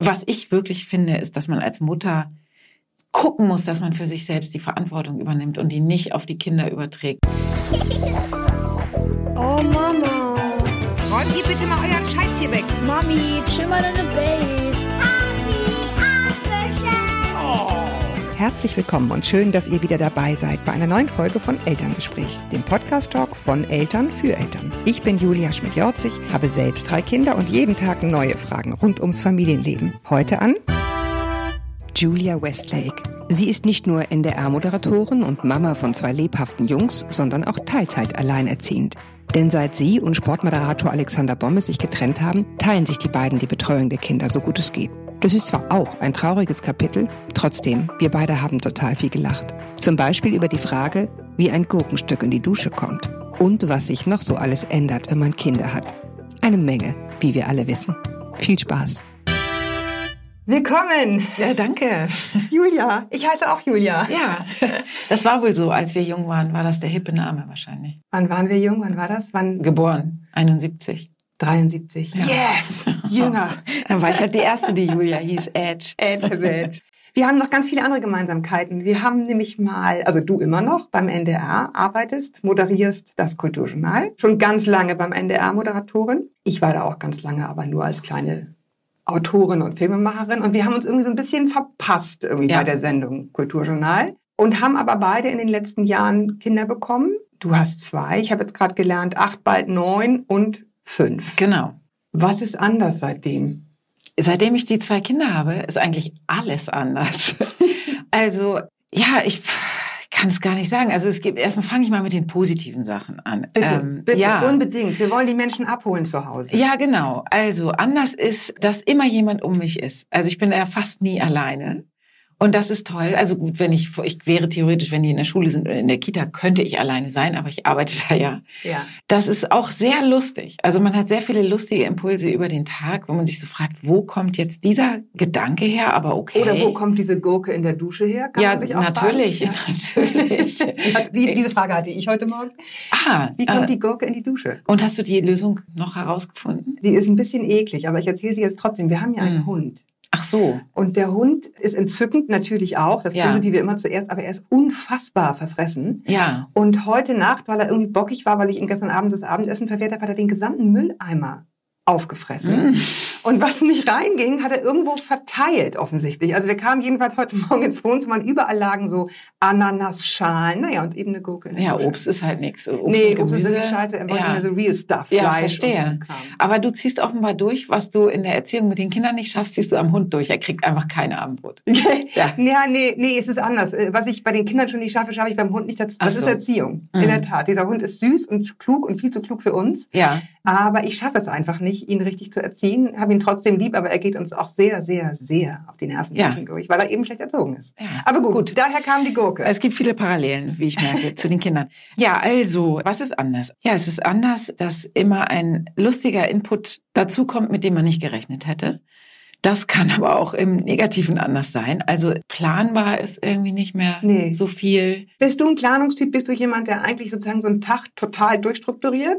Was ich wirklich finde, ist, dass man als Mutter gucken muss, dass man für sich selbst die Verantwortung übernimmt und die nicht auf die Kinder überträgt. Oh Mama. Räumt ihr bitte mal euren Scheiß hier weg. Mami, chill mal deine Base. Herzlich willkommen und schön, dass ihr wieder dabei seid bei einer neuen Folge von Elterngespräch, dem Podcast-Talk von Eltern für Eltern. Ich bin Julia Schmidt-Jorzig, habe selbst drei Kinder und jeden Tag neue Fragen rund ums Familienleben. Heute an Julia Westlake. Sie ist nicht nur NDR-Moderatorin und Mama von zwei lebhaften Jungs, sondern auch Teilzeit alleinerziehend. Denn seit sie und Sportmoderator Alexander Bomme sich getrennt haben, teilen sich die beiden die Betreuung der Kinder so gut es geht. Das ist zwar auch ein trauriges Kapitel, trotzdem, wir beide haben total viel gelacht. Zum Beispiel über die Frage, wie ein Gurkenstück in die Dusche kommt und was sich noch so alles ändert, wenn man Kinder hat. Eine Menge, wie wir alle wissen. Viel Spaß. Willkommen, Ja, danke. Julia. Ich heiße auch Julia. Ja, das war wohl so, als wir jung waren, war das der hippe Name wahrscheinlich. Wann waren wir jung? Wann war das? Wann? Geboren, 71. 73. Ja. Yes! Jünger. Dann war ich halt die erste, die Julia hieß, Edge. Welt. Wir haben noch ganz viele andere Gemeinsamkeiten. Wir haben nämlich mal, also du immer noch beim NDR arbeitest, moderierst das Kulturjournal. Schon ganz lange beim NDR Moderatorin. Ich war da auch ganz lange, aber nur als kleine Autorin und Filmemacherin. Und wir haben uns irgendwie so ein bisschen verpasst irgendwie Ja. bei der Sendung Kulturjournal. Und haben aber beide in den letzten Jahren Kinder bekommen. Du hast zwei. Ich habe jetzt gerade gelernt, acht, bald neun und fünf. Genau. Was ist anders seitdem? Seitdem ich die zwei Kinder habe, ist eigentlich alles anders. Also, ja, ich kann es gar nicht sagen. Also es gibt, erstmal fange ich mal mit den positiven Sachen an. Bitte, Ähm, bitte, ja. unbedingt. Wir wollen die Menschen abholen zu Hause. Ja, genau. Also anders ist, dass immer jemand um mich ist. Also ich bin ja fast nie alleine. Und das ist toll. Also gut, wenn ich, ich wäre theoretisch, wenn die in der Schule sind oder in der Kita, könnte ich alleine sein, aber ich arbeite da ja. ja. Das ist auch sehr lustig. Also man hat sehr viele lustige Impulse über den Tag, wo man sich so fragt, wo kommt jetzt dieser Gedanke her? Aber okay. Oder wo kommt diese Gurke in der Dusche her? Kann ja, man sich auch natürlich, natürlich. Ja. Die, diese Frage hatte ich heute Morgen. ah, Wie kommt äh, die Gurke in die Dusche? und hast du die Lösung noch herausgefunden? Sie ist ein bisschen eklig, aber ich erzähle sie jetzt trotzdem. Wir haben ja einen Hm. Hund. Ach so. Und der Hund ist entzückend, natürlich auch. Das Ja. Positive immer zuerst, aber er ist unfassbar verfressen. Ja. Und heute Nacht, weil er irgendwie bockig war, weil ich ihm gestern Abend das Abendessen verwehrt habe, hat er den gesamten Mülleimer aufgefressen. Mm. Und was nicht reinging, hat er irgendwo verteilt offensichtlich. Also wir kamen jedenfalls heute Morgen ins Wohnzimmer und überall lagen so Ananasschalen, naja, und eben eine Gurke. Ja, Dusche. Obst ist halt nichts. Obst nee, Obst ist wirklich scheiße. Er wollte ja. mehr so real stuff, Ja, Fleisch verstehe. und so. Aber du ziehst offenbar durch, was du in der Erziehung mit den Kindern nicht schaffst, ziehst du am Hund durch. Er kriegt einfach kein Abendbrot. Ja. Ja, nee, nee, es ist anders. Äh, Was ich bei den Kindern schon nicht schaffe, schaffe ich beim Hund nicht. Das, das so. ist Erziehung. Mhm. In der Tat. Dieser Hund ist süß und klug und viel zu klug für uns. Ja. Aber ich schaffe es einfach nicht, ihn richtig zu erziehen. Habe ihn trotzdem lieb, aber er geht uns auch sehr, sehr, sehr auf die Nerven Ja. zwischendurch, weil er eben schlecht erzogen ist. Ja. Aber gut, Gut. daher kam die Gurke. Es gibt viele Parallelen, wie ich merke, zu den Kindern. Ja, also, was ist anders? Ja, es ist anders, dass immer ein lustiger Input dazukommt, mit dem man nicht gerechnet hätte. Das kann aber auch im Negativen anders sein. Also planbar ist irgendwie nicht mehr Nee. so viel. Bist du ein Planungstyp? Bist du jemand, der eigentlich sozusagen so einen Tag total durchstrukturiert?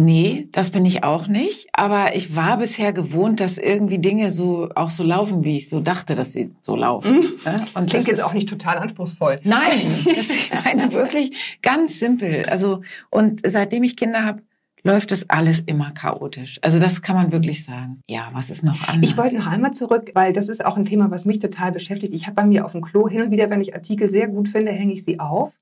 Nee, das bin ich auch nicht. Aber ich war bisher gewohnt, dass irgendwie Dinge so auch so laufen, wie ich so dachte, dass sie so laufen. Mhm. Ne? Und Klingt das jetzt ist- auch nicht total anspruchsvoll. Nein, das ist eine wirklich ganz simpel. Also und seitdem ich Kinder habe, läuft das alles immer chaotisch. Also das kann man wirklich sagen. Ja, was ist noch anders? Ich wollte noch einmal zurück, weil das ist auch ein Thema, was mich total beschäftigt. Ich habe bei mir auf dem Klo hin und wieder, wenn ich Artikel sehr gut finde, hänge ich sie auf.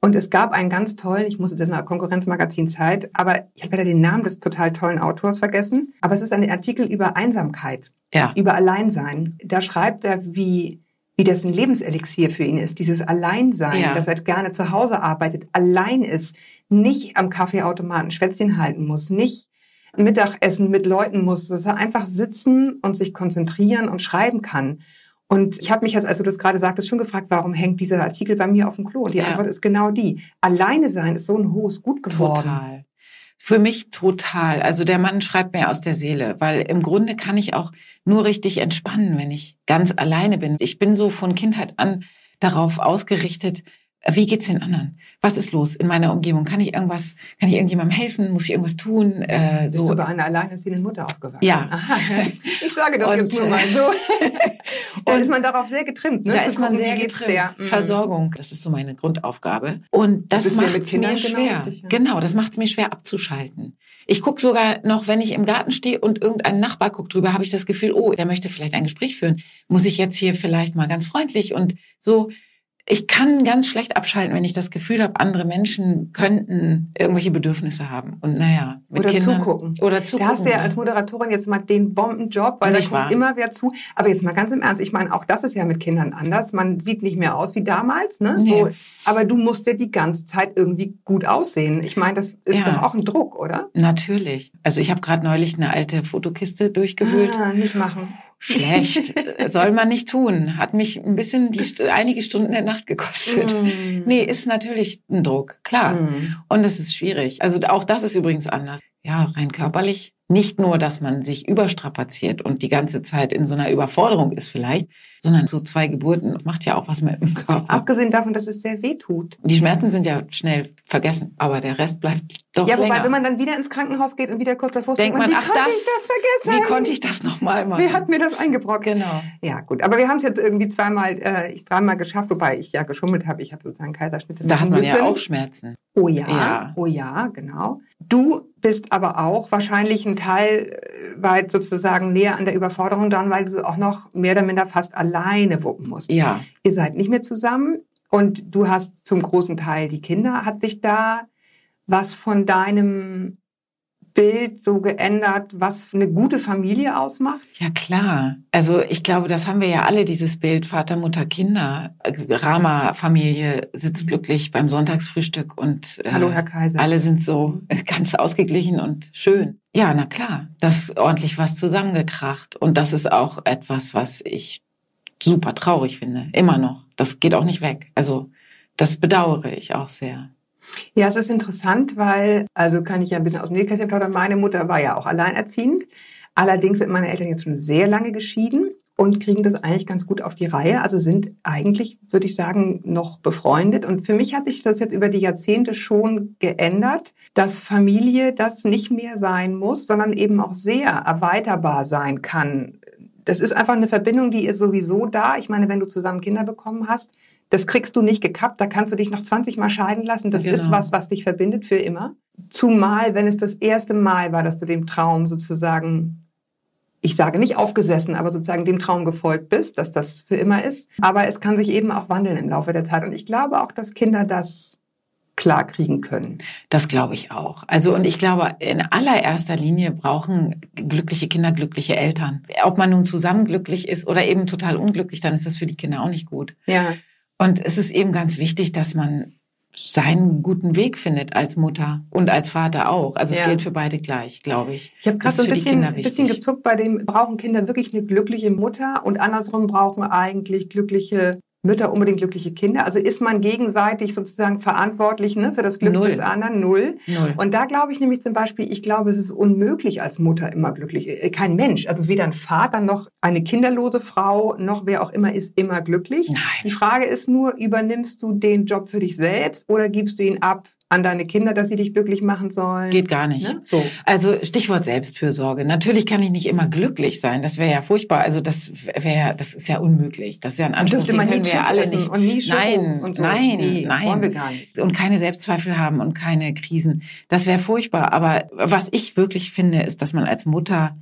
Und es gab einen ganz tollen, ich muss jetzt mal Konkurrenzmagazin Zeit, aber ich habe leider den Namen des total tollen Autors vergessen. Aber es ist ein Artikel über Einsamkeit, ja, über Alleinsein. Da schreibt er, wie, wie das ein Lebenselixier für ihn ist, dieses Alleinsein, Ja. dass er gerne zu Hause arbeitet, allein ist, nicht am Kaffeeautomaten Schwätzchen halten muss, nicht Mittagessen mit Leuten muss, dass er einfach sitzen und sich konzentrieren und schreiben kann. Und ich habe mich jetzt, als du das gerade sagtest, schon gefragt, warum hängt dieser Artikel bei mir auf dem Klo? Und die Ja. Antwort ist genau die. Alleine sein ist so ein hohes Gut geworden. total. Für mich total. Also der Mann schreibt mir aus der Seele, weil im Grunde kann ich auch nur richtig entspannen, wenn ich ganz alleine bin. Ich bin so von Kindheit an darauf ausgerichtet, wie geht's den anderen? Was ist los in meiner Umgebung? Kann ich irgendwas, kann ich irgendjemandem helfen? Muss ich irgendwas tun? Äh, Bist so. du bei einer alleinerziehenden Mutter aufgewachsen? Ja. Aha. Ich sage das Und, jetzt nur mal so. da und ist man darauf sehr getrimmt, ne? da zu ist man gucken, sehr getrimmt. der. Mhm. Versorgung, das ist so meine Grundaufgabe. Und das bist macht es mir genau schwer. richtig, ja. Genau, das macht es mir schwer abzuschalten. Ich gucke sogar noch, wenn ich im Garten stehe und irgendein Nachbar guckt drüber, habe ich das Gefühl, oh, der möchte vielleicht ein Gespräch führen. Muss ich jetzt hier vielleicht mal ganz freundlich und so. Ich kann ganz schlecht abschalten, wenn ich das Gefühl habe, andere Menschen könnten irgendwelche Bedürfnisse haben. Und naja, mit Oder Kindern, zugucken. Oder Da zugucken. hast du ja ja. als Moderatorin jetzt mal den Bombenjob, weil da wahr? immer wer zu. Aber jetzt mal ganz im Ernst, ich meine, auch das ist ja mit Kindern anders. Man sieht nicht mehr aus wie damals, ne? Nee. So, aber du musst ja die ganze Zeit irgendwie gut aussehen. Ich meine, das ist Ja. doch auch ein Druck, oder? Natürlich. Also ich habe gerade neulich eine alte Fotokiste durchgewühlt. Ah, nicht machen. Schlecht. Soll man nicht tun. Hat mich ein bisschen die, einige Stunden der Nacht gekostet. Mm. Nee, ist natürlich ein Druck, klar. Mm. Und es ist schwierig. Also auch das ist übrigens anders. Ja, rein körperlich. Nicht nur, dass man sich überstrapaziert und die ganze Zeit in so einer Überforderung ist vielleicht, sondern so zwei Geburten macht ja auch was mit dem Körper. Abgesehen davon, dass es sehr weh tut. Die Schmerzen sind ja schnell vergessen, aber der Rest bleibt doch Ja, wobei, länger. wenn man dann wieder ins Krankenhaus geht und wieder kurz davor steht, Denkt man, wie ach, konnte das- ich das vergessen? Wie konnte ich das nochmal machen? Wer hat mir das eingebrockt? Genau. Ja, gut. Aber wir haben es jetzt irgendwie zweimal, äh, ich dreimal geschafft, wobei ich ja geschummelt habe. Ich habe sozusagen Kaiserschnitte Da hat man ja müssen. auch Schmerzen. Oh ja, Ja. oh ja, genau. Du bist aber auch wahrscheinlich ein Teil äh, weit sozusagen näher an der Überforderung dran, weil du auch noch mehr oder minder fast alleine wuppen musst. Ja. Ihr seid nicht mehr zusammen und du hast zum großen Teil die Kinder. Hat sich da was von deinem Bild so geändert, was eine gute Familie ausmacht? Ja, klar. Also ich glaube, das haben wir ja alle, dieses Bild Vater, Mutter, Kinder. Rama-Familie sitzt glücklich beim Sonntagsfrühstück und äh, Hallo, Herr Kaiser. alle sind so ganz ausgeglichen und schön. Ja, na klar, das ist ordentlich was zusammengekracht. Und das ist auch etwas, was ich super traurig finde. Immer noch. Das geht auch nicht weg. Also das bedauere ich auch sehr. Ja, es ist interessant, weil, also kann ich ja ein bisschen aus dem Nähkästchen plaudern, meine Mutter war ja auch alleinerziehend. Allerdings sind meine Eltern jetzt schon sehr lange geschieden und kriegen das eigentlich ganz gut auf die Reihe. Also sind eigentlich, würde ich sagen, noch befreundet. Und für mich hat sich das jetzt über die Jahrzehnte schon geändert, dass Familie das nicht mehr sein muss, sondern eben auch sehr erweiterbar sein kann. Das ist einfach eine Verbindung, die ist sowieso da. Ich meine, wenn du zusammen Kinder bekommen hast, das kriegst du nicht gekappt, da kannst du dich noch 20 Mal scheiden lassen. Das Genau. ist was, was dich verbindet für immer. Zumal, wenn es das erste Mal war, dass du dem Traum sozusagen, ich sage nicht aufgesessen, aber sozusagen dem Traum gefolgt bist, dass das für immer ist. Aber es kann sich eben auch wandeln im Laufe der Zeit. Und ich glaube auch, dass Kinder das klar kriegen können. Das glaube ich auch. Also und ich glaube, in allererster Linie brauchen glückliche Kinder glückliche Eltern. Ob man nun zusammen glücklich ist oder eben total unglücklich, dann ist das für die Kinder auch nicht gut. Ja. Und es ist eben ganz wichtig, dass man seinen guten Weg findet als Mutter und als Vater auch. Also es Ja. gilt für beide gleich, glaube ich. Ich habe gerade Das so ein bisschen, bisschen gezuckt bei dem, brauchen Kinder wirklich eine glückliche Mutter und andersrum brauchen eigentlich glückliche Mütter unbedingt glückliche Kinder. Also ist man gegenseitig sozusagen verantwortlich ne, für das Glück Null. des anderen? Null. Null. Und da glaube ich nämlich zum Beispiel, ich glaube, es ist unmöglich als Mutter immer glücklich. Äh, Kein Mensch, also weder ein Vater noch eine kinderlose Frau noch wer auch immer ist immer glücklich. Nein. Die Frage ist nur, übernimmst du den Job für dich selbst oder gibst du ihn ab an deine Kinder, dass sie dich glücklich machen sollen? Geht gar nicht. Ne? So. Also Stichwort Selbstfürsorge. Natürlich kann ich nicht immer glücklich sein. Das wäre ja furchtbar. Also das wäre, das ist ja unmöglich. Das ist ja ein Anspruch, dürfte den man nie können wir ja Chips alle nicht. und nie Nein, und so. nein, nee, nein. Wollen wir gar nicht. und keine Selbstzweifel haben und keine Krisen. Das wäre furchtbar. Aber was ich wirklich finde, ist, dass man als Mutter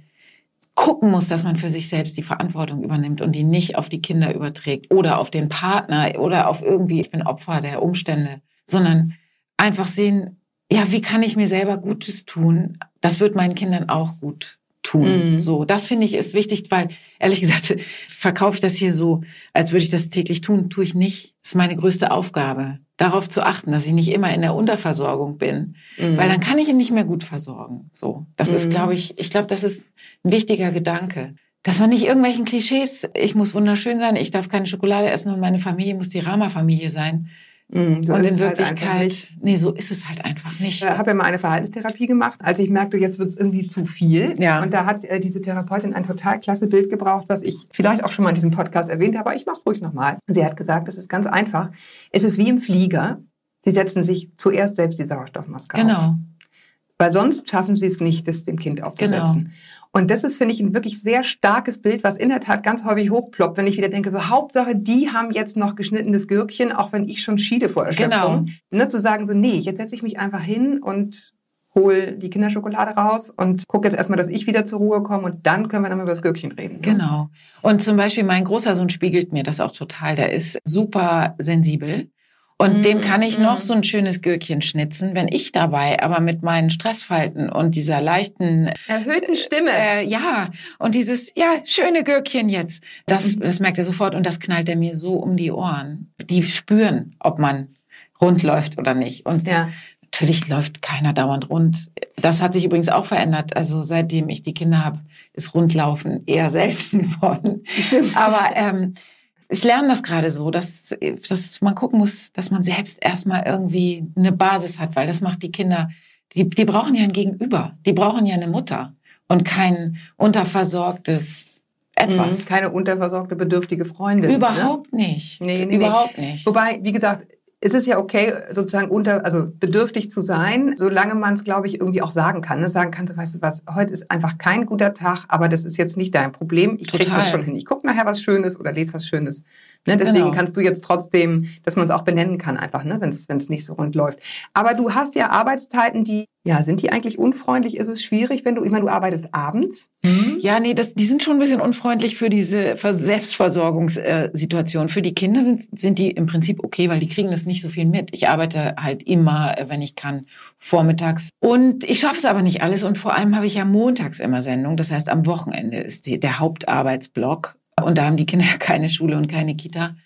gucken muss, dass man für sich selbst die Verantwortung übernimmt und die nicht auf die Kinder überträgt oder auf den Partner oder auf irgendwie, ich bin Opfer der Umstände, sondern einfach sehen, ja, wie kann ich mir selber Gutes tun? Das wird meinen Kindern auch gut tun. Mhm. So, das finde ich ist wichtig, weil ehrlich gesagt verkaufe ich das hier so, als würde ich das täglich tun. Tue ich nicht. Das ist meine größte Aufgabe, darauf zu achten, dass ich nicht immer in der Unterversorgung bin, Mhm. weil dann kann ich ihn nicht mehr gut versorgen. So, das ist, Mhm. glaube ich, ich glaube, das ist ein wichtiger Gedanke. Dass man nicht irgendwelchen Klischees, ich muss wunderschön sein, ich darf keine Schokolade essen und meine Familie muss die Rama-Familie sein. Mhm, so und in halt Wirklichkeit, nicht. nee, so ist es halt einfach nicht. Ich habe ja mal eine Verhaltenstherapie gemacht, als ich merkte, jetzt wird es irgendwie zu viel. Ja. Und da hat äh, diese Therapeutin ein total klasse Bild gebraucht, was ich vielleicht auch schon mal in diesem Podcast erwähnt habe, aber ich mache es ruhig nochmal. Sie hat gesagt, es ist ganz einfach. Es ist wie im Flieger. Sie setzen sich zuerst selbst die Sauerstoffmaske auf. Genau. Weil sonst schaffen sie es nicht, das dem Kind aufzusetzen. Genau. Und das ist, finde ich, ein wirklich sehr starkes Bild, was in der Tat ganz häufig hochploppt, wenn ich wieder denke, so Hauptsache, die haben jetzt noch geschnittenes Gürkchen, auch wenn ich schon schiede vor Erschöpfung. Ne, zu sagen so, nee, jetzt setze ich mich einfach hin und hol die Kinderschokolade raus und gucke jetzt erstmal, dass ich wieder zur Ruhe komme und dann können wir dann mal über das Gürkchen reden. ne? Genau. Und zum Beispiel mein großer Sohn spiegelt mir das auch total. Der ist super sensibel. Und Mm, dem kann ich mm. noch so ein schönes Gürkchen schnitzen, wenn ich dabei aber mit meinen Stressfalten und dieser leichten, Erhöhten Stimme. äh, ja, und dieses, ja, schöne Gürkchen jetzt, das, Mhm. das merkt er sofort und das knallt er mir so um die Ohren. Die spüren, ob man rund läuft oder nicht. Und ja. Natürlich läuft keiner dauernd rund. Das hat sich übrigens auch verändert. Also seitdem ich die Kinder habe, ist Rundlaufen eher selten geworden. Stimmt. Aber ähm, ich lerne das gerade so, dass, dass man gucken muss, dass man selbst erstmal irgendwie eine Basis hat, weil das macht die Kinder, die, die brauchen ja ein Gegenüber. Die brauchen ja eine Mutter und kein unterversorgtes etwas. Mhm. Keine unterversorgte, bedürftige Freundin. Ne? Überhaupt nicht. Nee, nee, nee. Überhaupt nicht. Wobei, wie gesagt, es ist ja okay, sozusagen unter, also bedürftig zu sein, solange man es, glaube ich, irgendwie auch sagen kann. Ne? Sagen kann, so, weißt du was, heute ist einfach kein guter Tag, aber das ist jetzt nicht dein Problem. Ich krieg Total. das schon hin. Ich gucke nachher was Schönes oder lese was Schönes. Ne? Deswegen Genau. kannst du jetzt trotzdem, dass man es auch benennen kann, einfach, ne? wenn es nicht so rund läuft. Aber du hast ja Arbeitszeiten, die, ja, sind die eigentlich unfreundlich? Ist es schwierig, wenn du, ich meine, du arbeitest abends? Ja, nee, das, die sind schon ein bisschen unfreundlich für diese Ver- Selbstversorgungssituation. Für die Kinder sind, sind die im Prinzip okay, weil die kriegen das nicht so viel mit. Ich arbeite halt immer, äh, wenn ich kann, vormittags. Und ich schaffe es aber nicht alles. Und vor allem habe ich ja montags immer Sendung. Das heißt, am Wochenende ist die, der Hauptarbeitsblock. Und da haben die Kinder keine Schule und keine Kita.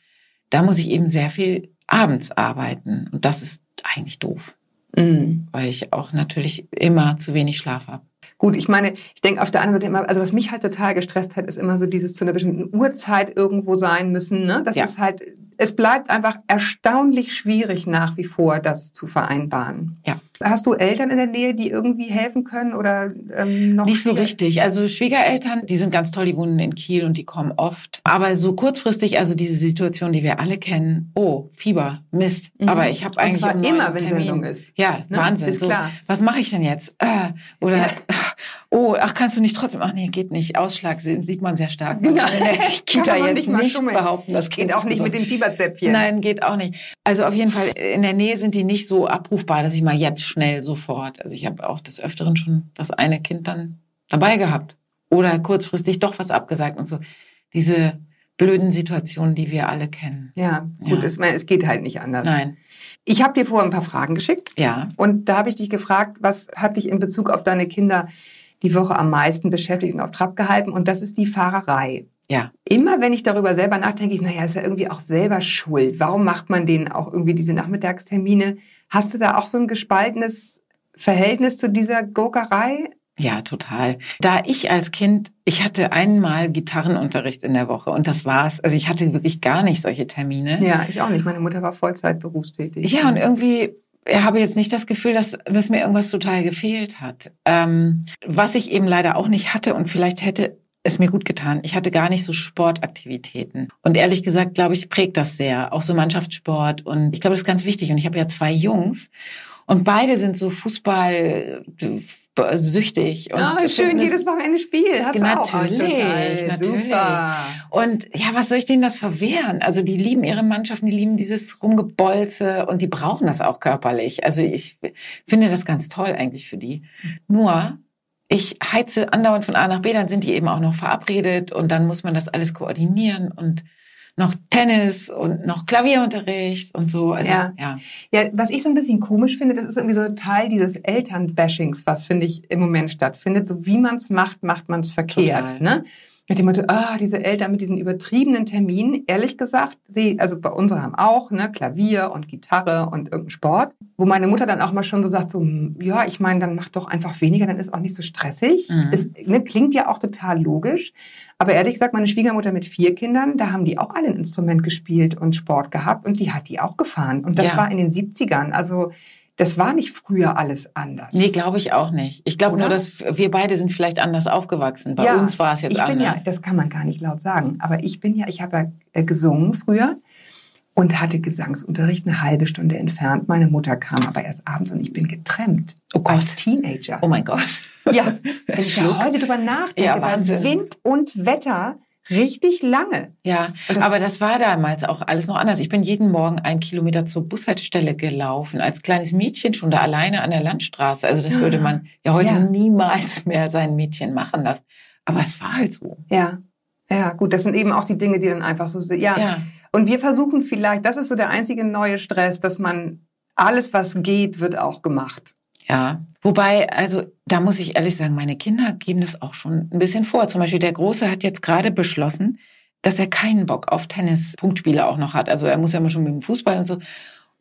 Da muss ich eben sehr viel abends arbeiten. Und das ist eigentlich doof, Mhm. weil ich auch natürlich immer zu wenig Schlaf habe. Gut, ich meine, ich denke auf der anderen Seite immer, also was mich halt total gestresst hat, ist immer so dieses zu einer bestimmten Uhrzeit irgendwo sein müssen. Ne? Das Ja. ist halt, es bleibt einfach erstaunlich schwierig nach wie vor, das zu vereinbaren. Ja. Hast du Eltern in der Nähe, die irgendwie helfen können oder ähm, noch Nicht so richtig. Also Schwiegereltern, die sind ganz toll, die wohnen in Kiel und die kommen oft. Aber so kurzfristig, also diese Situation, die wir alle kennen, oh, Fieber, Mist. Mhm. Aber ich habe eigentlich zwar immer, wenn Termin. Sendung ist. Ja, Ne? Wahnsinn. Ist so, klar. Was mache ich denn jetzt? Äh, oder Ja. oh, ach, kannst du nicht trotzdem? Ach nee, geht nicht. Ausschlag sieht man sehr stark. Genau. In der Kita jetzt nicht nicht, behaupten, das Geht Kind auch ist nicht mit gesund. dem Fieberzäpfchen. Nein, geht auch nicht. Also auf jeden Fall in der Nähe sind die nicht so abrufbar, dass ich mal jetzt schnell sofort. Also ich habe auch des Öfteren schon das eine Kind dann dabei gehabt oder kurzfristig doch was abgesagt und so. Diese blöden Situationen, die wir alle kennen. Ja, gut, Ja. Es, es geht halt nicht anders. Nein, Ich habe dir vorher ein paar Fragen geschickt. ja. Und da habe ich dich gefragt, was hat dich in Bezug auf deine Kinder die Woche am meisten beschäftigt und auf Trab gehalten? Und das ist die Fahrerei. Ja. Immer wenn ich darüber selber nachdenke, ich, naja, ist ja irgendwie auch selber schuld. Warum macht man denen auch irgendwie diese Nachmittagstermine? Hast du da auch so ein gespaltenes Verhältnis zu dieser Gurkerei? Ja, total. Da ich als Kind, ich hatte einmal Gitarrenunterricht in der Woche und das war's. Also ich hatte wirklich gar nicht solche Termine. Ja, ich auch nicht. Meine Mutter war Vollzeit berufstätig. Ja, und irgendwie ich habe jetzt nicht das Gefühl, dass, dass mir irgendwas total gefehlt hat. Ähm, was ich eben leider auch nicht hatte und vielleicht hätte es mir gut getan. Ich hatte gar nicht so Sportaktivitäten. Und ehrlich gesagt, glaube ich, prägt das sehr. Auch so Mannschaftssport. Und ich glaube, das ist ganz wichtig. Und ich habe ja zwei Jungs. Und beide sind so Fußball äh, süchtig. Und Ah, schön, Fitness- jedes Wochenende Spiel. Hast du auch. Natürlich, natürlich. Super. Und ja, was soll ich denen das verwehren? Also die lieben ihre Mannschaften, die lieben dieses Rumgebolze und die brauchen das auch körperlich. Also ich finde das ganz toll eigentlich für die. Nur, ich heize andauernd von A nach B, dann sind die eben auch noch verabredet und dann muss man das alles koordinieren und noch Tennis und noch Klavierunterricht und so. Also, Ja. ja. Ja, was ich so ein bisschen komisch finde, das ist irgendwie so Teil dieses Elternbashings, was finde ich im Moment stattfindet. So wie man es macht, macht man es verkehrt. Total. Ne? Mit dem Motto, ah, diese Eltern mit diesen übertriebenen Terminen, ehrlich gesagt, sie, also bei uns haben auch, ne, Klavier und Gitarre und irgendein Sport, wo meine Mutter dann auch mal schon so sagt, so, hm, ja, ich meine, dann mach doch einfach weniger, dann ist auch nicht so stressig. Mhm. Es ne, klingt ja auch total logisch. Aber ehrlich gesagt, meine Schwiegermutter mit vier Kindern, da haben die auch alle ein Instrument gespielt und Sport gehabt und die hat die auch gefahren. Und das Ja. war in den 70ern. Also das war nicht früher alles anders. Nee, glaube ich auch nicht. Ich glaube nur, dass wir beide sind vielleicht anders aufgewachsen. Bei Ja, uns war es jetzt ich bin ja, anders. das kann man gar nicht laut sagen, aber ich bin ja, ich habe ja äh, gesungen früher und hatte Gesangsunterricht eine halbe Stunde entfernt. Meine Mutter kam aber erst abends und ich bin getrennt. Oh Gott. Als Teenager. oh mein Gott. Ja, wenn ich da heute drüber nachdenke, Ja, bei Wahnsinn. Wind und Wetter richtig lange. Ja, das- aber das war damals auch alles noch anders. Ich bin jeden Morgen einen Kilometer zur Bushaltestelle gelaufen, als kleines Mädchen schon da alleine an der Landstraße. Also das Ja. würde man ja heute Ja. niemals mehr sein Mädchen machen lassen. Aber es war halt so. Ja. Ja, gut, das sind eben auch die Dinge, die dann einfach so sind. Ja. Ja, Und wir versuchen vielleicht, das ist so der einzige neue Stress, dass man alles, was geht, wird auch gemacht. ja. Wobei, also da muss ich ehrlich sagen, meine Kinder geben das auch schon ein bisschen vor. Zum Beispiel der Große hat jetzt gerade beschlossen, dass er keinen Bock auf Tennis-Punktspiele auch noch hat. Also er muss ja immer schon mit dem Fußball und so.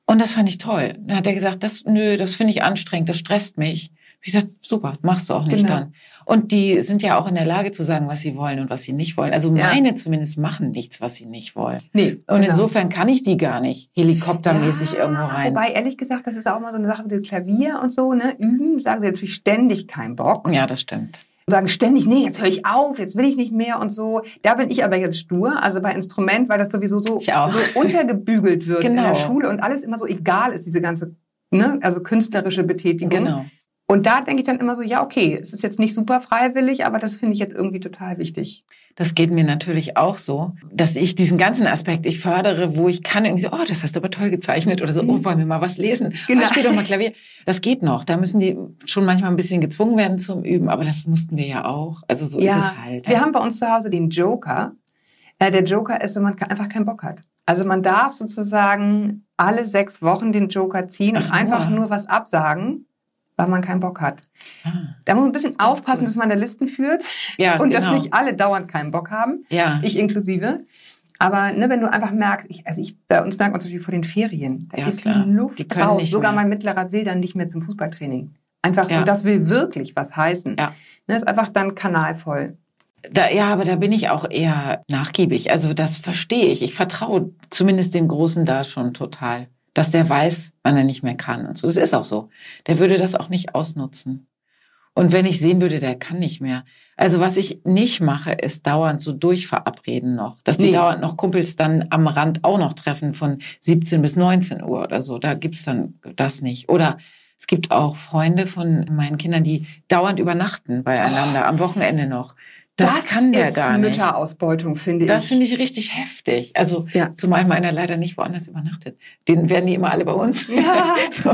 Und das fand ich toll. Dann hat er gesagt, das, nö, das finde ich anstrengend, das stresst mich. Ich gesagt, super, machst du auch nicht Genau. dann. Und die sind ja auch in der Lage zu sagen, was sie wollen und was sie nicht wollen. Also Ja. meine zumindest machen nichts, was sie nicht wollen. Nee. Und insofern kann ich die gar nicht helikoptermäßig Ja, irgendwo rein. Wobei, ehrlich gesagt, das ist auch mal so eine Sache mit dem Klavier und so, ne? Üben, sagen sie natürlich ständig keinen Bock. ja, das stimmt. Sagen ständig, nee, jetzt höre ich auf, jetzt will ich nicht mehr und so. Da bin ich aber jetzt stur, also bei Instrument, weil das sowieso so, so untergebügelt wird in Genau. der Schule und alles immer so egal ist, diese ganze, ne? Also künstlerische Betätigung. Genau. Und da denke ich dann immer so, ja, okay, es ist jetzt nicht super freiwillig, aber das finde ich jetzt irgendwie total wichtig. Das geht mir natürlich auch so, dass ich diesen ganzen Aspekt, ich fördere, wo ich kann, irgendwie so, oh, das hast du aber toll gezeichnet oder so, oh, wollen wir mal was lesen? Genau. Oh, spiel doch mal Klavier. Das geht noch. Da müssen die schon manchmal ein bisschen gezwungen werden zum Üben, aber das mussten wir ja auch. Also so ist es halt. Wir haben bei uns zu Hause den Joker. Äh, der Joker ist, wenn man einfach keinen Bock hat. Also man darf sozusagen alle sechs Wochen den Joker ziehen und Ach, einfach nur. nur was absagen, weil man keinen Bock hat. Ah, Da muss man ein bisschen aufpassen, cool. dass man da Listen führt ja, und genau. dass nicht alle dauernd keinen Bock haben, ja. ich inklusive. Aber ne, wenn du einfach merkst, ich, also ich, bei uns merkt man natürlich vor den Ferien, da Ja, ist klar. die Luft Die raus. Sogar mehr. mein mittlerer will dann nicht mehr zum Fußballtraining. Einfach, Ja. und das will wirklich was heißen. Ja. Ne, ist einfach dann kanalvoll. Da, ja, aber da bin ich auch eher nachgiebig. Also das verstehe ich. Ich vertraue zumindest dem Großen da schon total, dass der weiß, wann er nicht mehr kann und so. Das ist auch so. Der würde das auch nicht ausnutzen. Und wenn ich sehen würde, der kann nicht mehr. Also was ich nicht mache, ist dauernd so durchverabreden noch. Dass die Nee. dauernd noch Kumpels dann am Rand auch noch treffen von 17 bis 19 Uhr oder so. Da gibt's dann das nicht. Oder es gibt auch Freunde von meinen Kindern, die dauernd übernachten beieinander, am Wochenende noch. Das, kann der ist gar nicht. Mütterausbeutung, finde Das ich. finde ich richtig heftig. Also Ja. zumal meiner leider nicht woanders übernachtet. Den werden die immer alle bei uns. Ja. so.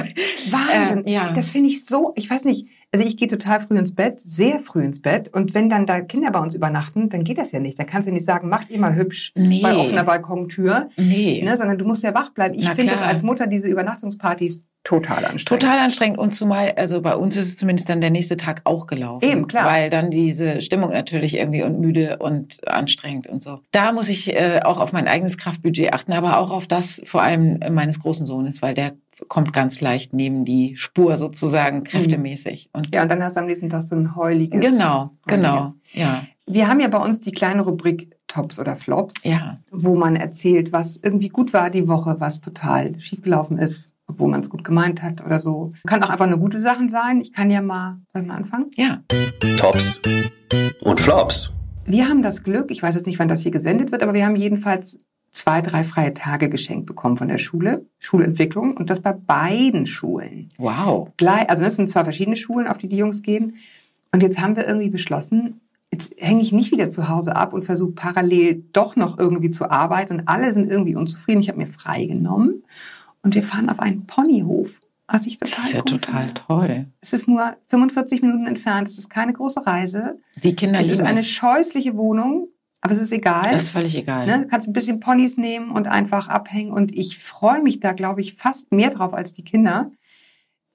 Wahnsinn. Äh, ja. Das finde ich so, ich weiß nicht, also ich gehe total früh ins Bett, sehr früh ins Bett. Und wenn dann da Kinder bei uns übernachten, dann geht das ja nicht. Dann kannst du nicht sagen, macht ihr mal hübsch Nee. bei offener Balkontür. Nee. Ne, sondern du musst ja wach bleiben. Ich finde das als Mutter, diese Übernachtungspartys, total anstrengend. Total anstrengend und zumal, also bei uns ist es zumindest dann der nächste Tag auch gelaufen. Eben, klar. Weil dann diese Stimmung natürlich irgendwie und müde und anstrengend und so. Da muss ich äh, auch auf mein eigenes Kraftbudget achten, aber auch auf das vor allem meines großen Sohnes, weil der kommt ganz leicht neben die Spur sozusagen kräftemäßig. Und Ja, und dann hast du am nächsten Tag so ein heuliges. genau, genau, heiliges. ja, Wir haben ja bei uns die kleine Rubrik Tops oder Flops, ja. wo man erzählt, was irgendwie gut war die Woche, was total schiefgelaufen ist, obwohl man es gut gemeint hat oder so. Kann auch einfach nur gute Sachen sein. Ich kann ja mal, soll ich mal anfangen? Ja, Tops und Flops. Wir haben das Glück, ich weiß jetzt nicht, wann das hier gesendet wird, aber wir haben jedenfalls zwei, drei freie Tage geschenkt bekommen von der Schule, Schulentwicklung, und das bei beiden Schulen. wow. Gleich, also das sind zwei verschiedene Schulen, auf die die Jungs gehen. Und jetzt haben wir irgendwie beschlossen, jetzt hänge ich nicht wieder zu Hause ab und versuche parallel doch noch irgendwie zu arbeiten. Und alle sind irgendwie unzufrieden. Ich habe mir frei genommen und wir fahren auf einen Ponyhof. Was ich total Das ist ja cool total finde. toll. Es ist nur 45 Minuten entfernt. Es ist keine große Reise. Die Kinder es ist eine es. scheußliche Wohnung, aber es ist egal. Das ist völlig egal. Ne? Du kannst ein bisschen Ponys nehmen und einfach abhängen. Und ich freue mich da, glaube ich, fast mehr drauf als die Kinder.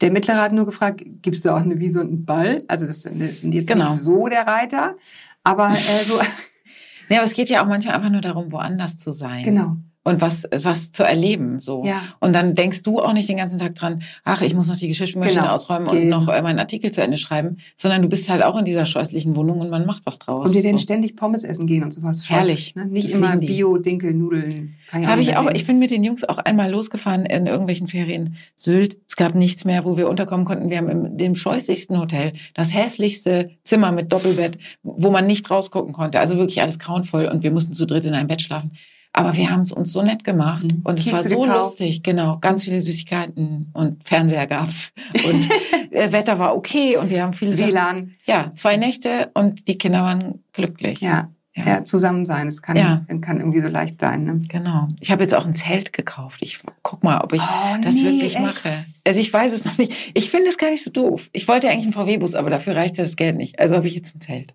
Der Mittlere hat nur gefragt, gibst du auch eine Wiese und einen Ball? Also das, das sind jetzt Genau. nicht so der Reiter. Aber äh, so, Ja, aber es geht ja auch manchmal einfach nur darum, woanders zu sein. Genau. Und was, was zu erleben, so. Ja. Und dann denkst du auch nicht den ganzen Tag dran, ach, ich muss noch die Geschirrspülmaschine Genau. ausräumen und Genau. noch äh, meinen Artikel zu Ende schreiben, sondern du bist halt auch in dieser scheußlichen Wohnung und man macht was draus. Und wir werden so. ständig Pommes essen gehen und sowas. Herrlich. Ne? Nicht Das immer lieben die. Bio, Dinkel, Nudeln. Kann Das habe ich auch. Ich bin mit den Jungs auch einmal losgefahren in irgendwelchen Ferien. Sylt. Es gab nichts mehr, wo wir unterkommen konnten. Wir haben im dem scheußlichsten Hotel das hässlichste Zimmer mit Doppelbett, wo man nicht rausgucken konnte. Also wirklich alles grauenvoll und wir mussten zu dritt in einem Bett schlafen. Aber wir haben es uns so nett gemacht Mhm. und es war Kekse so gekauft. lustig. Genau, ganz viele Süßigkeiten und Fernseher gab's und äh, Wetter war okay und wir haben viele WLAN. Ja, zwei Nächte und die Kinder waren glücklich. Ja. Ja. zusammen sein. Es kann, Ja. kann irgendwie so leicht sein. Ne? Genau. Ich habe jetzt auch ein Zelt gekauft. Ich guck mal, ob ich Oh, das nee, wirklich echt? mache. Also ich weiß es noch nicht. Ich finde es gar nicht so doof. Ich wollte eigentlich einen VW-Bus, aber dafür reichte das Geld nicht. Also habe ich jetzt ein Zelt.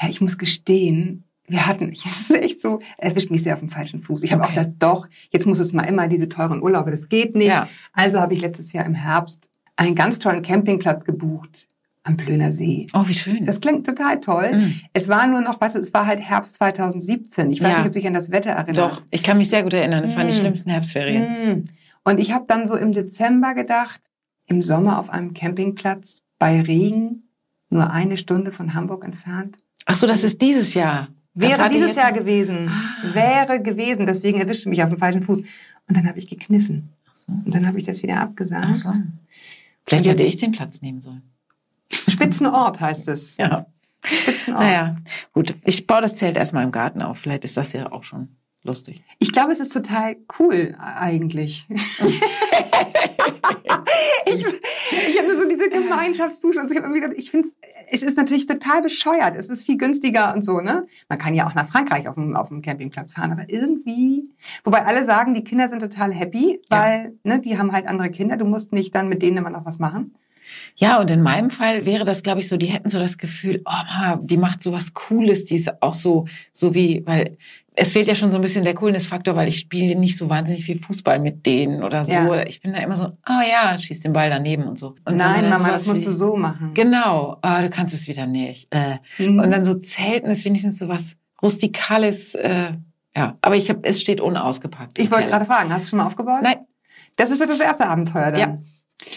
Ja, ich muss gestehen, wir hatten, es ist echt so, erwischt mich sehr auf dem falschen Fuß. Ich habe Okay. auch gedacht, doch, jetzt muss es mal immer diese teuren Urlaube, das geht nicht. Ja. Also habe ich letztes Jahr im Herbst einen ganz tollen Campingplatz gebucht am Plöner See. Oh, wie schön. Das klingt total toll. Mhm. Es war nur noch, was, es war halt Herbst 2017. Ich weiß Ja. nicht, ob du dich an das Wetter erinnerst. Doch, ich kann mich sehr gut erinnern. Es waren die Mm. schlimmsten Herbstferien. Mm. Und ich habe dann so im Dezember gedacht, im Sommer auf einem Campingplatz bei Regen, nur eine Stunde von Hamburg entfernt. Ach so, das ist dieses Jahr. Wäre dieses Jahr gewesen. Ah. Wäre gewesen. Deswegen erwischte mich auf dem falschen Fuß. Und dann habe ich gekniffen. so. Und dann habe ich das wieder abgesagt. So. Vielleicht hätte ich den Platz nehmen sollen. Spitzenort heißt es. Ja. Spitzenort. Naja, gut. Ich baue das Zelt erstmal im Garten auf. Vielleicht ist das ja auch schon lustig. Ich glaube, es ist total cool eigentlich. ich ich habe so diese Gemeinschaftsdusche und so. ich habe irgendwie gedacht, ich finde es ist natürlich total bescheuert. Es ist viel günstiger und so, ne? Man kann ja auch nach Frankreich auf dem, auf dem Campingplatz fahren, aber irgendwie, wobei alle sagen, die Kinder sind total happy, Ja. weil, ne, die haben halt andere Kinder. Du musst nicht dann mit denen immer noch was machen. Ja, und in meinem Fall wäre das, glaube ich, so, die hätten so das Gefühl, oh Mama, die macht so was Cooles, die ist auch so, so wie, weil es fehlt ja schon so ein bisschen der Coolness-Faktor, weil ich spiele nicht so wahnsinnig viel Fußball mit denen oder so. Ja. Ich bin da immer so, oh ja, schieß den Ball daneben und so. Und Nein, Mama, das musst du so machen. Genau, ah, du kannst es wieder nicht. Äh. Mhm. Und dann so Zelten ist wenigstens so was Rustikales, äh, ja. Aber ich habe, es steht unausgepackt. ich wollte gerade fragen, hast du schon mal aufgebaut? Nein, Das ist ja das erste Abenteuer dann. Ja.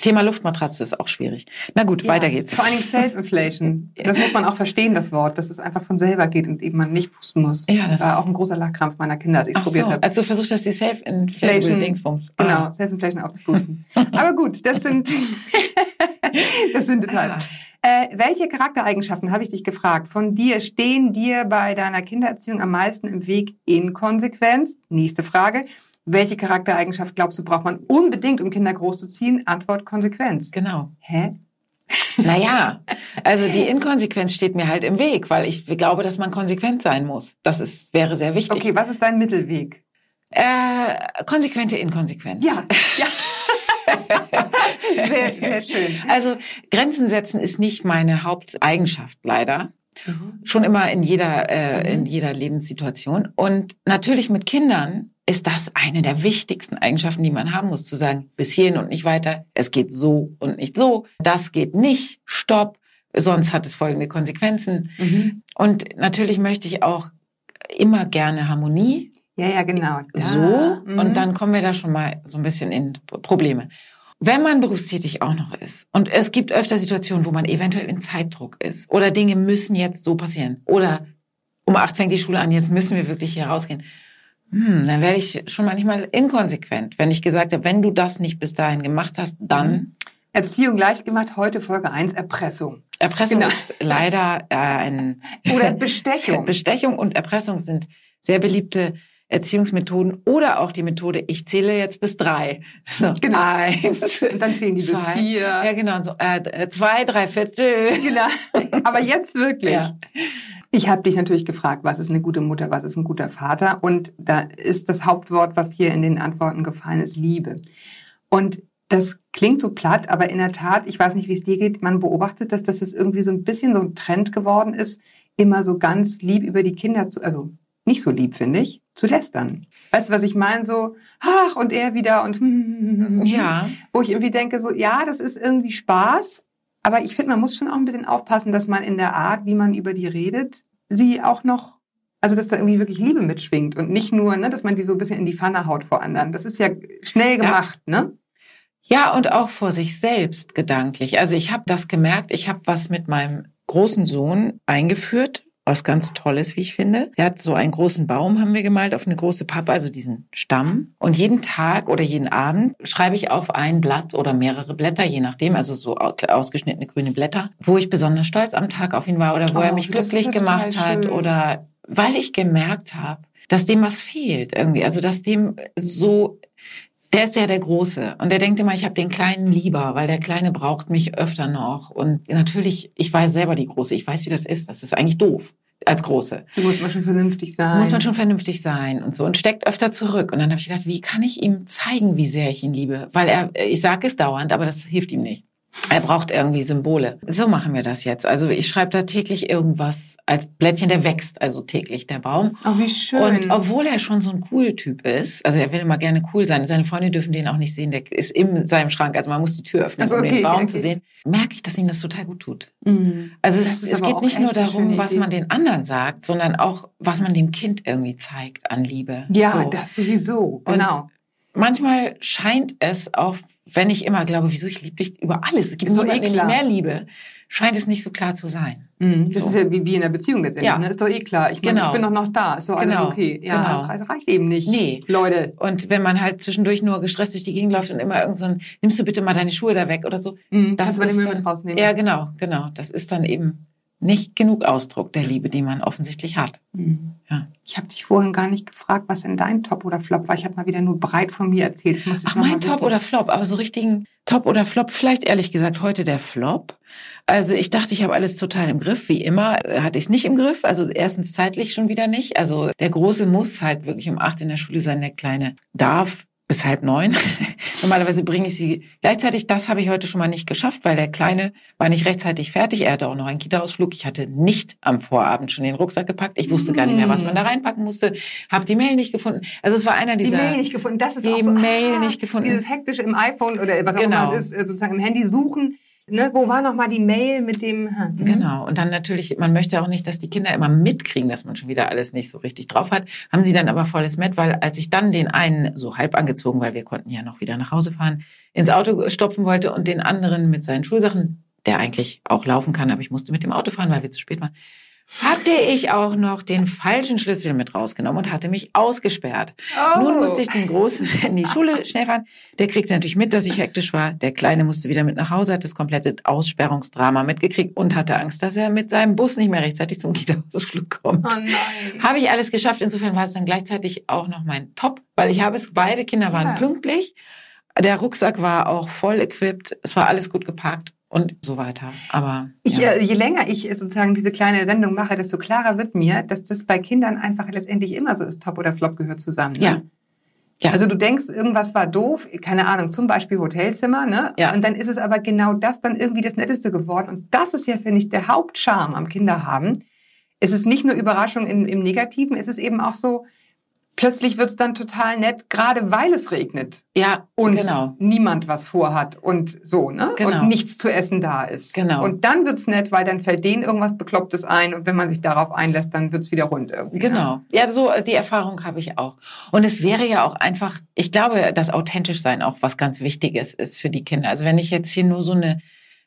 Thema Luftmatratze ist auch schwierig. Na gut, Ja, weiter geht's. Vor allen Dingen Self-Inflation. Das muss man auch verstehen, das Wort, dass es einfach von selber geht und eben man nicht pusten muss. Ja, das- war auch ein großer Lachkrampf meiner Kinder, als ich es Ach so, probiert habe. also versucht das die Inflation. Self-Inflation-Dingsbums. Genau, Ah. Self-Inflation aufzupusten. Aber gut, das sind, das sind Details. Äh, welche Charaktereigenschaften, habe ich dich gefragt, von dir stehen dir bei deiner Kindererziehung am meisten im Weg? Inkonsequenz? Nächste Frage. Welche Charaktereigenschaft glaubst du, braucht man unbedingt, um Kinder großzuziehen? Antwort Konsequenz. Genau. Hä? Naja, also die Inkonsequenz steht mir halt im Weg, weil ich glaube, dass man konsequent sein muss. Das ist, wäre sehr wichtig. Okay, was ist dein Mittelweg? Äh, konsequente Inkonsequenz. Ja, ja. sehr, sehr schön. Also Grenzen setzen ist nicht meine Haupteigenschaft, leider. Schon immer in jeder, äh, in Mhm. jeder Lebenssituation. Und natürlich mit Kindern ist das eine der wichtigsten Eigenschaften, die man haben muss, zu sagen, bis hierhin und nicht weiter. Es geht so und nicht so. Das geht nicht. Stopp. Sonst hat es folgende Konsequenzen. Mhm. Und natürlich möchte ich auch immer gerne Harmonie. Ja, ja, genau. Ja. So. Mhm. Und dann kommen wir da schon mal so ein bisschen in Probleme. Wenn man berufstätig auch noch ist und es gibt öfter Situationen, wo man eventuell in Zeitdruck ist oder Dinge müssen jetzt so passieren oder um acht fängt die Schule an, jetzt müssen wir wirklich hier rausgehen, hm, dann werde ich schon manchmal inkonsequent, wenn ich gesagt habe, wenn du das nicht bis dahin gemacht hast, dann Erziehung leicht gemacht, heute Folge 1, Erpressung. Erpressung Genau. ist leider äh, ein Oder Bestechung. Bestechung und Erpressung sind sehr beliebte Erziehungsmethoden oder auch die Methode, ich zähle jetzt bis drei. So, Genau. eins. Und dann zählen die bis zwei. vier. Ja, genau. So, äh, zwei, drei Viertel. Genau. Aber jetzt wirklich. Ja. Ich habe dich natürlich gefragt, was ist eine gute Mutter, was ist ein guter Vater? Und da ist das Hauptwort, was hier in den Antworten gefallen ist, Liebe. Und das klingt so platt, aber in der Tat, ich weiß nicht, wie es dir geht, man beobachtet, dass das jetzt irgendwie so ein bisschen so ein Trend geworden ist, immer so ganz lieb über die Kinder zu, also nicht so lieb, finde ich, zu lästern. Weißt du, was ich meine? So, ach, und er wieder und Ja, wo ich irgendwie denke, so, ja, das ist irgendwie Spaß, aber ich finde, man muss schon auch ein bisschen aufpassen, dass man in der Art, wie man über die redet, sie auch noch Also, dass da irgendwie wirklich Liebe mitschwingt und nicht nur, ne, dass man die so ein bisschen in die Pfanne haut vor anderen. Das ist ja schnell gemacht, ne? Ja, und auch vor sich selbst gedanklich. Also ich habe das gemerkt, ich habe was mit meinem großen Sohn eingeführt, was ganz Tolles, wie ich finde. Er hat so einen großen Baum, haben wir gemalt, auf eine große Pappe, also diesen Stamm. Und jeden Tag oder jeden Abend schreibe ich auf ein Blatt oder mehrere Blätter, je nachdem, also so ausgeschnittene grüne Blätter, wo ich besonders stolz am Tag auf ihn war oder wo Oh, er mich glücklich gemacht hat schön. oder weil ich gemerkt habe, dass dem was fehlt irgendwie. Also dass dem so der ist ja der Große und der denkt immer, ich habe den Kleinen lieber, weil der Kleine braucht mich öfter noch. Und natürlich, ich weiß selber die Große, ich weiß, wie das ist. Das ist eigentlich doof als Große. Da muss man schon vernünftig sein. Muss man schon vernünftig sein und so und steckt öfter zurück. Und dann habe ich gedacht, wie kann ich ihm zeigen, wie sehr ich ihn liebe? Weil er, ich sage es dauernd, aber das hilft ihm nicht. Er braucht irgendwie Symbole. So machen wir das jetzt. Also ich schreibe da täglich irgendwas als Blättchen, der wächst also täglich, der Baum. Oh, wie schön. Und obwohl er schon so ein cool Typ ist, also er will immer gerne cool sein, seine Freunde dürfen den auch nicht sehen, der ist in seinem Schrank, also man muss die Tür öffnen, Ach so, um okay, den Baum okay. zu sehen, merke ich, dass ihm das total gut tut. Mhm. Also es, es geht nicht nur darum, was man den anderen sagt, sondern auch, was man dem Kind irgendwie zeigt an Liebe. Ja, So. das sowieso. Und Genau. Manchmal scheint es auch, wenn ich immer glaube, wieso ich liebe dich über alles, es gibt so doch eh mehr liebe, scheint es nicht so klar zu sein. Mhm. Das So. ist ja wie, wie in der Beziehung letztendlich. Ja. Ne? Ist doch eh klar. Ich, Genau. ich bin doch noch da. Ist doch Genau. alles okay. Ja, Genau. das reicht- reicht eben nicht. Nee. Leute. Und wenn man halt zwischendurch nur gestresst durch die Gegend läuft und immer irgend so ein, nimmst du bitte mal deine Schuhe da weg oder so, Mhm. Das Kannst du mal den ist Müll mit rausnehmen. Ja, genau, genau. Das ist dann eben nicht genug Ausdruck der Liebe, die man offensichtlich hat. Mhm. Ja. Ich habe dich vorhin gar nicht gefragt, was denn dein Top oder Flop war. Ich habe mal wieder nur breit von mir erzählt. Ach, mein Top oder Flop, aber so richtigen Top oder Flop, vielleicht ehrlich gesagt heute der Flop. Also ich dachte, ich habe alles total im Griff, wie immer hatte ich es nicht im Griff. Also erstens zeitlich schon wieder nicht. Also der Große muss halt wirklich um acht in der Schule sein, der Kleine darf bis halb neun. Normalerweise bringe ich sie gleichzeitig. Das habe ich heute schon mal nicht geschafft, weil der Kleine war nicht rechtzeitig fertig. Er hatte auch noch einen Kita-Ausflug. Ich hatte nicht am Vorabend schon den Rucksack gepackt. Ich wusste gar nicht mehr, was man da reinpacken musste. Habe die Mail nicht gefunden. Also es war einer die dieser Mail nicht gefunden. Das ist die auch so, Mail ah, nicht gefunden. Dieses hektische im iPhone oder was auch Genau. immer es ist, äh, sozusagen im Handy suchen. Ne? Wo war noch mal die Mail mit dem? hm. Genau. Und dann natürlich, man möchte auch nicht, dass die Kinder immer mitkriegen, dass man schon wieder alles nicht so richtig drauf hat. Haben sie dann aber volles Met, weil als ich dann den einen so halb angezogen, weil wir konnten ja noch wieder nach Hause fahren, ins Auto stopfen wollte und den anderen mit seinen Schulsachen, der eigentlich auch laufen kann, aber ich musste mit dem Auto fahren, weil wir zu spät waren, hatte ich auch noch den falschen Schlüssel mit rausgenommen und hatte mich ausgesperrt. Oh. Nun musste ich den Großen in die Schule schnell fahren. Der kriegte natürlich mit, dass ich hektisch war. Der Kleine musste wieder mit nach Hause, hat das komplette Aussperrungsdrama mitgekriegt und hatte Angst, dass er mit seinem Bus nicht mehr rechtzeitig zum Kita-Ausflug kommt. Oh nein. Habe ich alles geschafft. Insofern war es dann gleichzeitig auch noch mein Top, weil ich habe es, beide Kinder waren Ja. pünktlich. Der Rucksack war auch voll equipped. Es war alles gut geparkt und so weiter. Aber Ich, ja. äh, je länger ich sozusagen diese kleine Sendung mache, desto klarer wird mir, dass das bei Kindern einfach letztendlich immer so ist. Top oder Flop gehört zusammen. Ne? Ja. Ja. Also du denkst, irgendwas war doof, keine Ahnung, zum Beispiel Hotelzimmer, ne? Ja. Und dann ist es aber genau das dann irgendwie das Netteste geworden. Und das ist ja, finde ich, der Hauptcharme am Kinderhaben. Es ist nicht nur Überraschung im, im Negativen, es ist eben auch so, plötzlich wird es dann total nett, gerade weil es regnet ja, und genau. niemand was vorhat und so, ne? Genau. Und nichts zu essen da ist. Genau. Und dann wird's nett, weil dann fällt denen irgendwas Beklopptes ein und wenn man sich darauf einlässt, dann wird's wieder rund irgendwie. Ne? Genau. Ja, so äh, die Erfahrung habe ich auch. Und es wäre ja auch einfach, ich glaube, dass authentisch sein auch was ganz Wichtiges ist für die Kinder. Also wenn ich jetzt hier nur so eine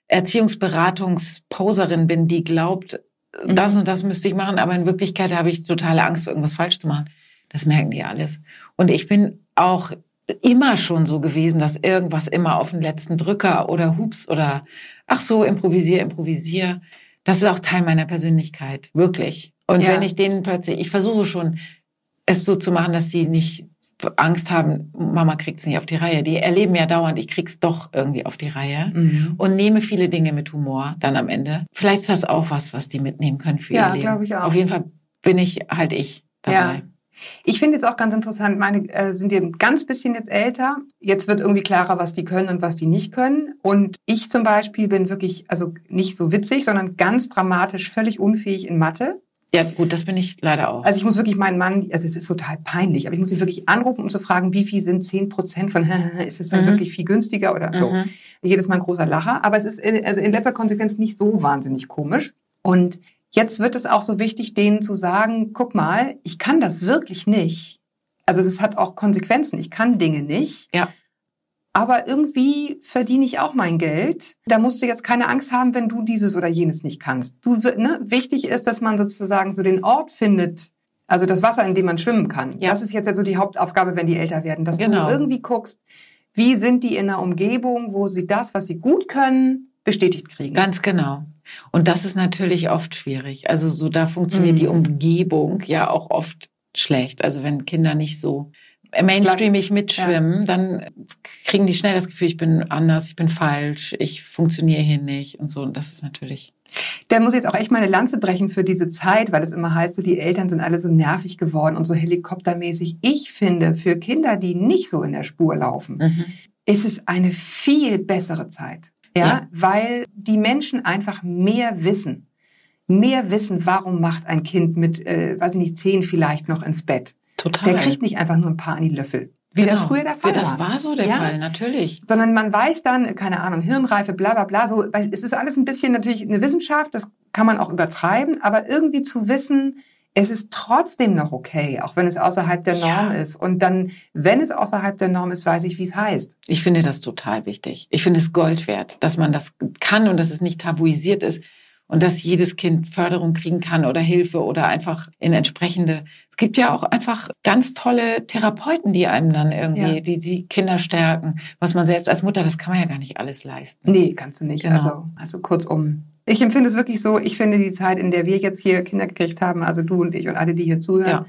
Erziehungsberatungsposerin bin, die glaubt, Mhm. das und das müsste ich machen, aber in Wirklichkeit habe ich totale Angst, irgendwas falsch zu machen. Das merken die alles. Und ich bin auch immer schon so gewesen, dass irgendwas immer auf den letzten Drücker oder Hups oder ach so, improvisier, improvisier. Das ist auch Teil meiner Persönlichkeit, wirklich. Und Ja. wenn ich denen plötzlich, ich versuche schon, es so zu machen, dass die nicht Angst haben, Mama kriegt's nicht auf die Reihe. Die erleben ja dauernd, ich krieg's doch irgendwie auf die Reihe. Mhm. Und nehme viele Dinge mit Humor dann am Ende. Vielleicht ist das auch was, was die mitnehmen können für Ja, ihr Leben. glaube ich auch. Auf jeden Fall bin ich halt ich dabei. Ja. Ich finde jetzt auch ganz interessant, meine äh, sind ja ein ganz bisschen jetzt älter. Jetzt wird irgendwie klarer, was die können und was die nicht können. Und ich zum Beispiel bin wirklich, also nicht so witzig, sondern ganz dramatisch, völlig unfähig in Mathe. Ja, gut, das bin ich leider auch. Also ich muss wirklich meinen Mann, also es ist total peinlich, aber ich muss ihn wirklich anrufen, um zu fragen, wie viel sind 10 Prozent von, ist es dann Mhm. wirklich viel günstiger oder so. Mhm. Jedes Mal ein großer Lacher, aber es ist in, also in letzter Konsequenz nicht so wahnsinnig komisch. Und Jetzt wird es auch so wichtig, denen zu sagen, guck mal, ich kann das wirklich nicht. Also das hat auch Konsequenzen. Ich kann Dinge nicht. Ja. Aber irgendwie verdiene ich auch mein Geld. Da musst du jetzt keine Angst haben, wenn du dieses oder jenes nicht kannst. Du, ne, wichtig ist, dass man sozusagen so den Ort findet, also das Wasser, in dem man schwimmen kann. Ja. Das ist jetzt ja so die Hauptaufgabe, wenn die älter werden, dass Genau. du irgendwie guckst, wie sind die in einer Umgebung, wo sie das, was sie gut können, bestätigt kriegen. Ganz genau. Und das ist natürlich oft schwierig. Also so, da funktioniert Mhm. die Umgebung ja auch oft schlecht. Also wenn Kinder nicht so mainstreamig mitschwimmen, dann kriegen die schnell das Gefühl, ich bin anders, ich bin falsch, ich funktioniere hier nicht und so. Und das ist natürlich. Der muss jetzt auch echt mal eine Lanze brechen für diese Zeit, weil es immer heißt, so die Eltern sind alle so nervig geworden und so helikoptermäßig. Ich finde, für Kinder, die nicht so in der Spur laufen, Mhm. ist es eine viel bessere Zeit. Ja, Ja. weil die Menschen einfach mehr wissen. Mehr wissen, warum macht ein Kind mit, äh, weiß ich nicht, zehn vielleicht noch ins Bett. Total. Der kriegt nicht einfach nur ein paar an die Löffel. Wie das Genau. früher der Fall Wie das war. war so der Ja. Fall, natürlich. sondern man weiß dann, keine Ahnung, Hirnreife, bla bla bla, so, es ist alles ein bisschen natürlich eine Wissenschaft, das kann man auch übertreiben, aber irgendwie zu wissen, es ist trotzdem noch okay, auch wenn es außerhalb der Ja. Norm ist. Und dann, wenn es außerhalb der Norm ist, weiß ich, wie es heißt. Ich finde das total wichtig. Ich finde es Gold wert, dass man das kann und dass es nicht tabuisiert ist und dass jedes Kind Förderung kriegen kann oder Hilfe oder einfach in entsprechende. Es gibt ja auch einfach ganz tolle Therapeuten, die einem dann irgendwie, Ja. die die Kinder stärken. Was man selbst als Mutter, das kann man ja gar nicht alles leisten. Nee, kannst du nicht. Genau. Also, also kurzum. Ich empfinde es wirklich so, ich finde die Zeit, in der wir jetzt hier Kinder gekriegt haben, also du und ich und alle, die hier zuhören, Ja.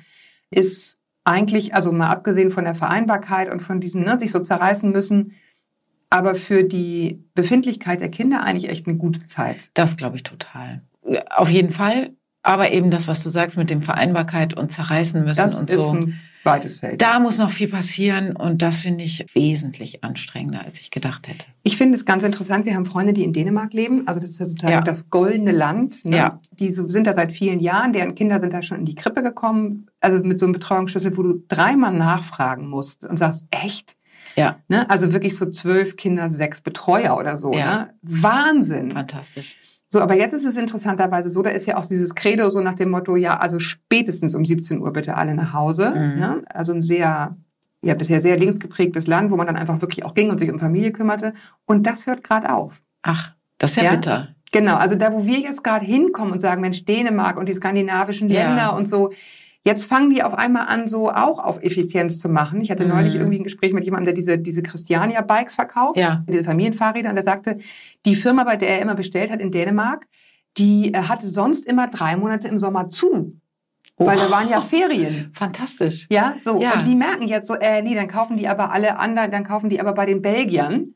ist eigentlich, also mal abgesehen von der Vereinbarkeit und von diesen, ne, sich so zerreißen müssen, aber für die Befindlichkeit der Kinder eigentlich echt eine gute Zeit. Das glaube ich total. Auf jeden Fall. Aber eben das, was du sagst mit dem Vereinbarkeit und zerreißen müssen Das und ist so. ein weites Feld. Da muss noch viel passieren und das finde ich wesentlich anstrengender, als ich gedacht hätte. Ich finde es ganz interessant, wir haben Freunde, die in Dänemark leben. Also das ist ja sozusagen Ja. das goldene Land. Ne? Ja. Die sind da seit vielen Jahren, deren Kinder sind da schon in die Krippe gekommen. Also mit so einem Betreuungsschlüssel, wo du dreimal nachfragen musst und sagst, echt? Ja, Ne? Also wirklich so zwölf Kinder, sechs Betreuer oder so. Ja. Ne? Wahnsinn. fantastisch. So, aber jetzt ist es interessanterweise so, da ist ja auch dieses Credo so nach dem Motto, ja, also spätestens um 17 Uhr bitte alle nach Hause. Mhm. Ne? Also ein sehr, ja, bisher sehr links geprägtes Land, wo man dann einfach wirklich auch ging und sich um Familie kümmerte. Und das hört gerade auf. Ach, das ist ja, Ja. bitter. Genau, also da, wo wir jetzt gerade hinkommen und sagen, Mensch, Dänemark und die skandinavischen Ja. Länder und so, jetzt fangen die auf einmal an, so auch auf Effizienz zu machen. Ich hatte Mhm. neulich irgendwie ein Gespräch mit jemandem, der diese, diese Christiania-Bikes verkauft, Ja. diese Familienfahrräder, und der sagte, die Firma, bei der er immer bestellt hat in Dänemark, die äh, hatte sonst immer drei Monate im Sommer zu, weil da waren ja Ferien. Fantastisch. Ja, so. Ja. Und die merken jetzt so, äh, nee, dann kaufen die aber alle anderen, dann kaufen die aber bei den Belgiern.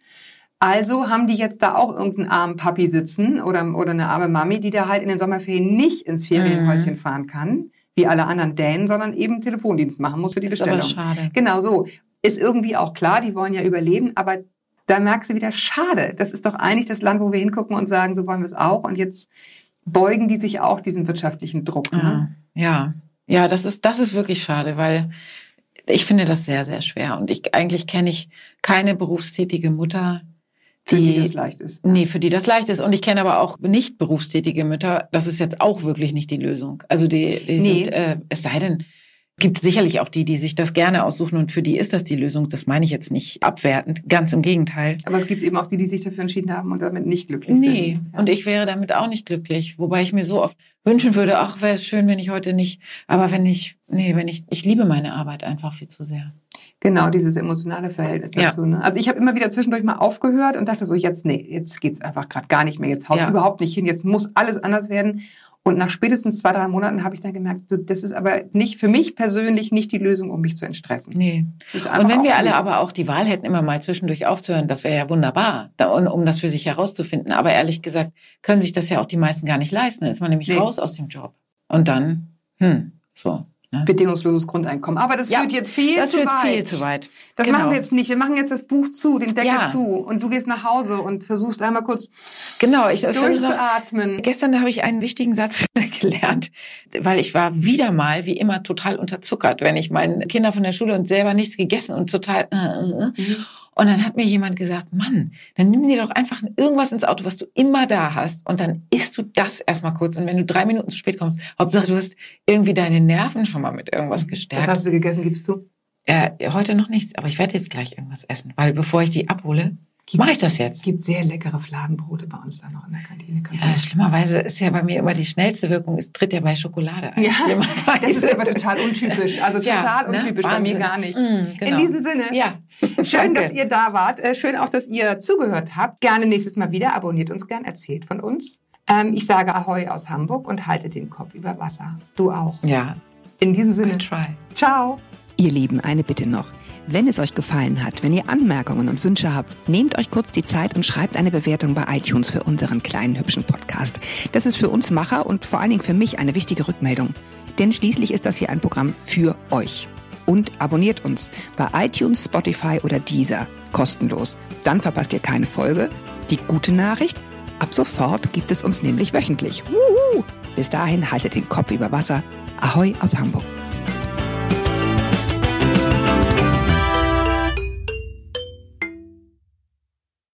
Also haben die jetzt da auch irgendeinen armen Papi sitzen oder, oder eine arme Mami, die da halt in den Sommerferien nicht ins Ferienhäuschen Mhm. fahren kann, wie alle anderen Dänen, sondern eben Telefondienst machen muss für die ist aber Bestellung. schade. Genau so. Ist irgendwie auch klar, die wollen ja überleben, aber da merkst du wieder, schade. Das ist doch eigentlich das Land, wo wir hingucken und sagen, so wollen wir es auch. Und jetzt beugen die sich auch diesem wirtschaftlichen Druck. Ne? Ja, ja, ja, das ist das ist wirklich schade, weil ich finde das sehr sehr schwer und ich eigentlich kenne ich keine berufstätige Mutter, Für die die das leicht ist. Nee, für die das leicht ist. Und ich kenne aber auch nicht berufstätige Mütter. Das ist jetzt auch wirklich nicht die Lösung. Also die, die Nee. sind, äh, es sei denn, gibt sicherlich auch die, die sich das gerne aussuchen und für die ist das die Lösung. Das meine ich jetzt nicht abwertend. Ganz im Gegenteil. Aber es gibt eben auch die, die sich dafür entschieden haben und damit nicht glücklich Nee, sind. Ja. und ich wäre damit auch nicht glücklich. Wobei ich mir so oft wünschen würde, ach, wäre es schön, wenn ich heute nicht, aber wenn ich, nee, wenn ich, ich liebe meine Arbeit einfach viel zu sehr. Genau, dieses emotionale Verhältnis Ja. dazu. Ne? Also ich habe immer wieder zwischendurch mal aufgehört und dachte so, jetzt nee, jetzt geht's einfach gerade gar nicht mehr. Jetzt haut's Ja. überhaupt nicht hin. Jetzt muss alles anders werden. Und nach spätestens zwei, drei Monaten habe ich dann gemerkt, das ist aber nicht für mich persönlich nicht die Lösung, um mich zu entstressen. Nee. Ist Und wenn wir alle aber auch die Wahl hätten, immer mal zwischendurch aufzuhören, das wäre ja wunderbar, da, um, um das für sich herauszufinden. Aber ehrlich gesagt, können sich das ja auch die meisten gar nicht leisten. Dann ist man nämlich Nee. raus aus dem Job. Und dann, hm, so. Ne? bedingungsloses Grundeinkommen. Aber das Ja, führt jetzt viel Das zu führt weit. viel zu weit. Das Genau. machen wir jetzt nicht. Wir machen jetzt das Buch zu, den Deckel Ja. zu und du gehst nach Hause und versuchst einmal kurz Genau, ich, durchzuatmen. Gestern habe ich einen wichtigen Satz gelernt, weil ich war wieder mal, wie immer, total unterzuckert, wenn ich meine Kinder von der Schule und selber nichts gegessen und total. Äh, äh, äh. Mhm. Und dann hat mir jemand gesagt, Mann, dann nimm dir doch einfach irgendwas ins Auto, was du immer da hast. Und dann isst du das erstmal kurz. Und wenn du drei Minuten zu spät kommst, Hauptsache du hast irgendwie deine Nerven schon mal mit irgendwas Was gestärkt. hast du gegessen, gibst du? Äh, heute noch nichts, aber ich werde jetzt gleich irgendwas essen. Weil bevor ich die abhole, mache ich das jetzt. Es gibt sehr leckere Fladenbrote bei uns da noch in der Kantine. Ja, schlimmerweise ist ja bei mir immer die schnellste Wirkung, es tritt ja bei Schokolade ein. Ja, Schlimmerweise. das ist aber total untypisch. Also Ja, total ne? untypisch, bei Wahnsinn. mir gar nicht. Mm, genau. In diesem Sinne, Ja. schön, Danke. dass ihr da wart. Äh, Schön auch, dass ihr zugehört habt. Gerne nächstes Mal wieder. Abonniert uns gern, erzählt von uns. Ähm, Ich sage Ahoi aus Hamburg und halte den Kopf über Wasser. Du auch. Ja, In diesem I Sinne, try. ciao. Ihr Lieben, eine Bitte noch. Wenn es euch gefallen hat, wenn ihr Anmerkungen und Wünsche habt, nehmt euch kurz die Zeit und schreibt eine Bewertung bei iTunes für unseren kleinen hübschen Podcast. Das ist für uns Macher und vor allen Dingen für mich eine wichtige Rückmeldung. Denn schließlich ist das hier ein Programm für euch. Und abonniert uns bei iTunes, Spotify oder Deezer. Kostenlos. Dann verpasst ihr keine Folge. Die gute Nachricht? Ab sofort gibt es uns nämlich wöchentlich. Wuhu! Bis dahin haltet den Kopf über Wasser. Ahoi aus Hamburg.